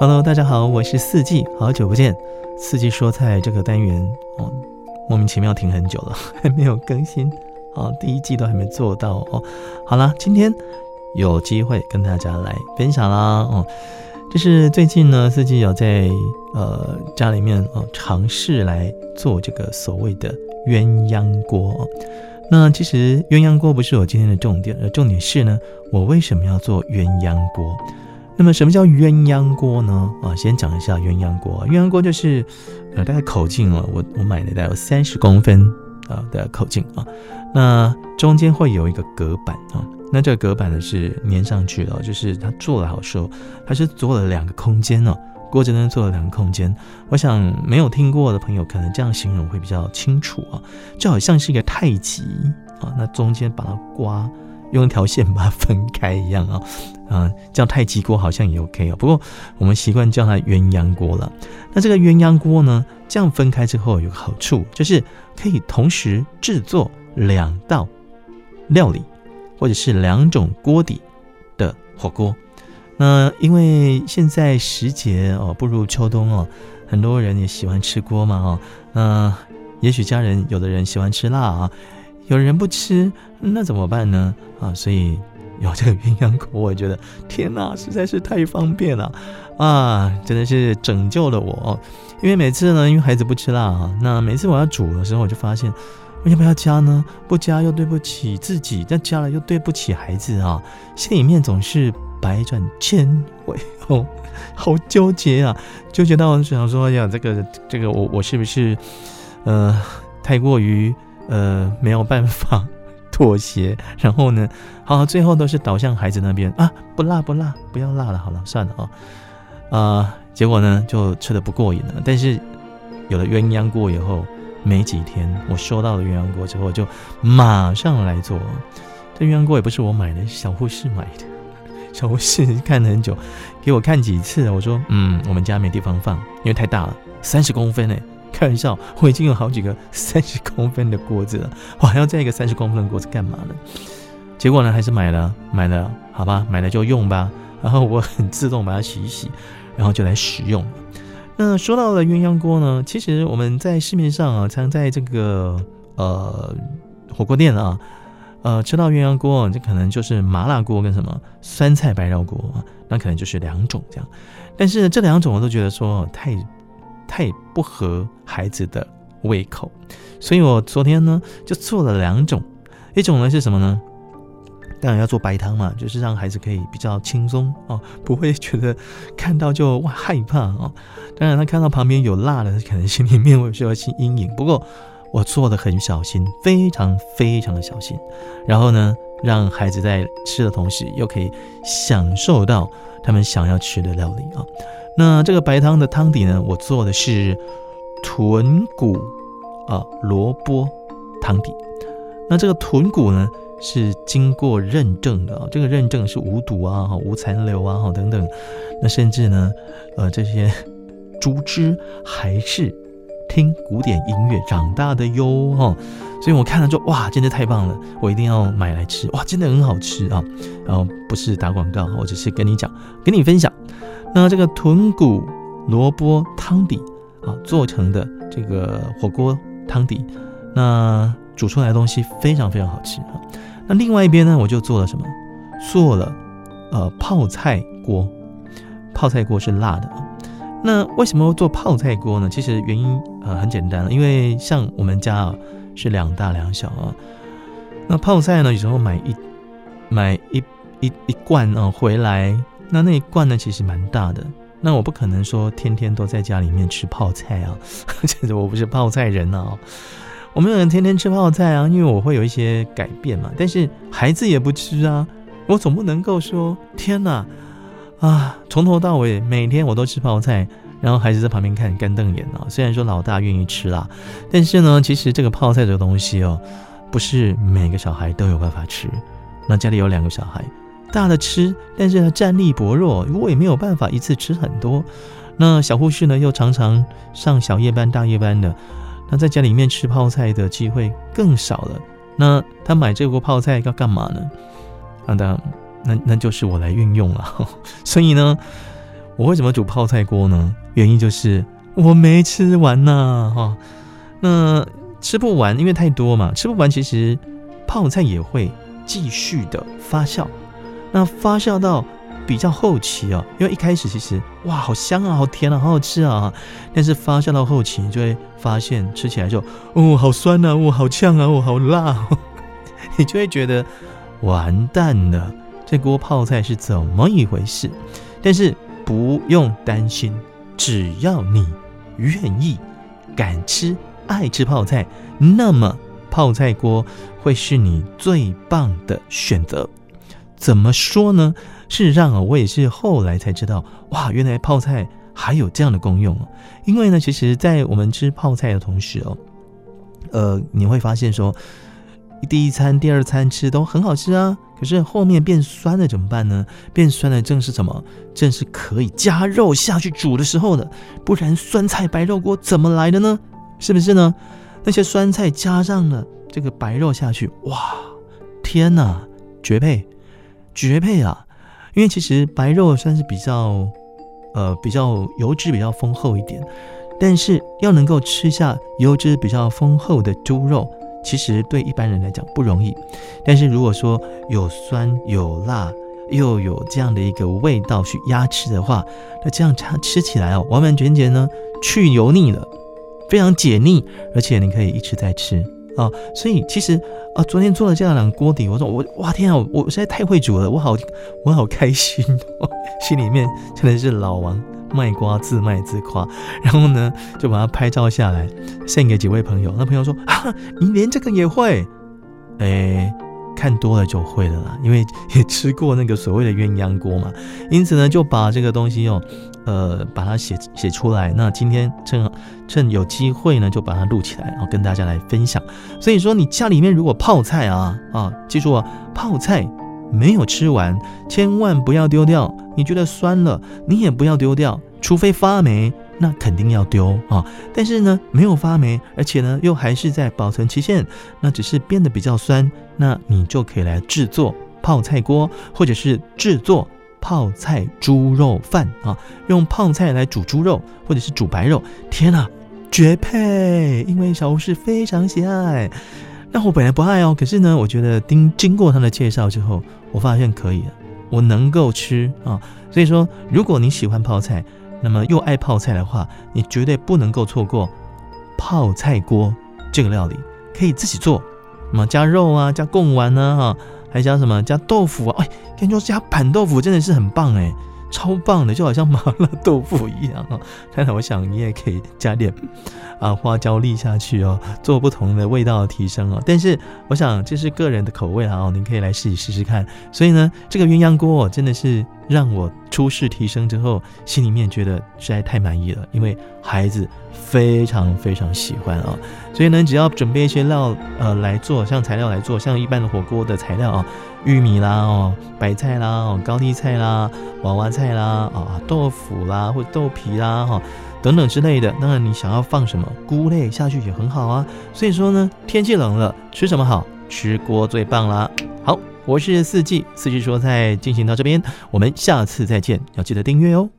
Hello，大家好，我是四季，好久不见。四季说菜这个单元哦，莫名其妙停很久了，还没有更新啊，第一季都还没做到哦。好了，今天有机会跟大家来分享啦哦。就是最近呢，四季有在呃家里面哦尝试来做这个所谓的鸳鸯锅。那其实鸳鸯锅不是我今天的重点，而重点是呢，我为什么要做鸳鸯锅？那么什么叫鸳鸯锅呢？啊，先讲一下鸳鸯锅。鸳鸯锅就是呃大概口径哦，我我买的大概有三十公分啊的口径啊，那中间会有一个隔板啊。那这个隔板呢是粘上去的，就是它做了好受，它是做了两个空间哦，锅子呢做了两个空间。我想没有听过的朋友可能这样形容会比较清楚啊，就好像是一个太极啊，那中间把它刮，用一条线把它分开一样啊，啊叫太极锅好像也 OK 哦，不过我们习惯叫它鸳鸯锅了。那这个鸳鸯锅呢，这样分开之后有个好处，就是可以同时制作两道料理。或者是两种锅底的火锅，那因为现在时节哦步入秋冬哦，很多人也喜欢吃锅嘛哦，那也许家人有的人喜欢吃辣啊，有人不吃，那怎么办呢啊？所以有这个鸳鸯锅，我觉得天哪，实在是太方便了啊！真的是拯救了我，因为每次呢，因为孩子不吃辣啊，那每次我要煮的时候，我就发现。要不要加呢？不加又对不起自己，但加了又对不起孩子啊！心里面总是百转千回哦，好纠结啊！纠结到我想说呀，这个这个我我是不是呃太过于呃没有办法 妥协？然后呢，好，最后都是导向孩子那边啊，不辣不辣，不要辣了，好了，算了啊啊！结果呢，就吃的不过瘾了。但是有了鸳鸯锅以后。没几天，我收到了鸳鸯锅之后，就马上来做。这鸳鸯锅也不是我买的，小护士买的。小护士看了很久，给我看几次。我说：“嗯，我们家没地方放，因为太大了，三十公分呢。”开玩笑，我已经有好几个 三十公分的锅子了，我还要再一个三十公分的锅子干嘛呢？结果呢，还是买了，买了，好吧，买了就用吧。然后我很自动把它洗一洗，然后就来使用。那说到了鸳鸯锅呢，其实我们在市面上啊，常在这个呃火锅店啊，呃吃到鸳鸯锅，这可能就是麻辣锅跟什么酸菜白肉锅，那可能就是两种这样。但是这两种我都觉得说太太不合孩子的胃口，所以我昨天呢就做了两种，一种呢是什么呢？当然要做白汤嘛，就是让孩子可以比较轻松哦，不会觉得看到就哇害怕哦。当然他看到旁边有辣的，可能心里面会有些阴影。不过我做的很小心，非常非常的小心。然后呢，让孩子在吃的同时，又可以享受到他们想要吃的料理啊。那这个白汤的汤底呢，我做的是豚骨啊萝卜汤底。那这个豚骨呢？是经过认证的，这个认证是无毒啊、无残留啊、哈等等。那甚至呢，呃，这些猪只还是听古典音乐长大的哟哈。所以我看了就哇，真的太棒了，我一定要买来吃哇，真的很好吃啊。然后不是打广告，我只是跟你讲，跟你分享。那这个豚骨萝卜汤底啊做成的这个火锅汤底，那煮出来的东西非常非常好吃啊。那另外一边呢，我就做了什么？做了，呃，泡菜锅。泡菜锅是辣的啊。那为什么做泡菜锅呢？其实原因呃很简单，因为像我们家啊是两大两小啊。那泡菜呢，有时候买一买一一一罐啊回来，那那一罐呢其实蛮大的。那我不可能说天天都在家里面吃泡菜啊，其实我不是泡菜人啊。我们有人天天吃泡菜啊，因为我会有一些改变嘛。但是孩子也不吃啊，我总不能够说天哪啊，从头到尾每天我都吃泡菜，然后孩子在旁边看干瞪眼啊。虽然说老大愿意吃啦，但是呢，其实这个泡菜这个东西哦，不是每个小孩都有办法吃。那家里有两个小孩，大的吃，但是他战力薄弱，我也没有办法一次吃很多。那小护士呢，又常常上小夜班、大夜班的。那在家里面吃泡菜的机会更少了。那他买这锅泡菜要干嘛呢？啊，当，那那就是我来运用了。所以呢，我为什么煮泡菜锅呢？原因就是我没吃完呐，哈。那吃不完，因为太多嘛，吃不完。其实泡菜也会继续的发酵，那发酵到比较后期哦，因为一开始其实哇，好香啊，好甜啊，好好吃啊。但是发酵到后期，你就会发现吃起来就哦，好酸啊，哦，好呛啊，哦，好辣，你就会觉得完蛋了，这锅泡菜是怎么一回事？但是不用担心，只要你愿意、敢吃。爱吃泡菜，那么泡菜锅会是你最棒的选择。怎么说呢？事实上啊，我也是后来才知道，哇，原来泡菜还有这样的功用哦。因为呢，其实，在我们吃泡菜的同时哦，呃，你会发现说，第一餐、第二餐吃都很好吃啊，可是后面变酸了怎么办呢？变酸了正是什么？正是可以加肉下去煮的时候的，不然酸菜白肉锅怎么来的呢？是不是呢？那些酸菜加上了这个白肉下去，哇，天哪，绝配，绝配啊！因为其实白肉算是比较，呃，比较油脂比较丰厚一点，但是要能够吃下油脂比较丰厚的猪肉，其实对一般人来讲不容易。但是如果说有酸有辣，又有这样的一个味道去压吃的话，那这样它吃起来哦，完完全全呢去油腻了。非常解腻，而且你可以一吃再吃啊！所以其实啊，昨天做了这样两锅底，我说我哇天啊，我实在太会煮了，我好我好开心，心里面真的是老王卖瓜自卖自夸。然后呢，就把它拍照下来献给几位朋友。那朋友说啊，你连这个也会？哎。看多了就会了啦，因为也吃过那个所谓的鸳鸯锅嘛，因此呢就把这个东西哦，呃，把它写写出来。那今天趁趁有机会呢，就把它录起来，然后跟大家来分享。所以说，你家里面如果泡菜啊啊，记住啊，泡菜没有吃完，千万不要丢掉。你觉得酸了，你也不要丢掉，除非发霉。那肯定要丢啊！但是呢，没有发霉，而且呢，又还是在保存期限，那只是变得比较酸，那你就可以来制作泡菜锅，或者是制作泡菜猪肉饭啊，用泡菜来煮猪肉，或者是煮白肉，天哪，绝配！因为小吴是非常喜爱，那我本来不爱哦，可是呢，我觉得经经过他的介绍之后，我发现可以了，我能够吃啊，所以说，如果你喜欢泡菜。那么又爱泡菜的话，你绝对不能够错过泡菜锅这个料理，可以自己做。那么加肉啊，加贡丸呢，哈，还加什么？加豆腐啊，哎，听说加板豆腐真的是很棒哎。超棒的，就好像麻辣豆腐一样啊！当然，我想你也可以加点啊花椒粒下去哦，做不同的味道的提升哦。但是，我想这是个人的口味啊哦，您可以来试一试试看。所以呢，这个鸳鸯锅真的是让我初试提升之后，心里面觉得实在太满意了，因为孩子非常非常喜欢啊。所以呢，只要准备一些料呃来做，像材料来做，像一般的火锅的材料啊。玉米啦，哦，白菜啦，哦，高丽菜啦，娃娃菜菜啦，啊，豆腐啦，或者豆皮啦，哈，等等之类的。那，你想要放什么菇类下去也很好啊。所以说呢，天气冷了，吃什么好？吃锅最棒啦。好，我是四季，四季说菜进行到这边，我们下次再见，要记得订阅哦。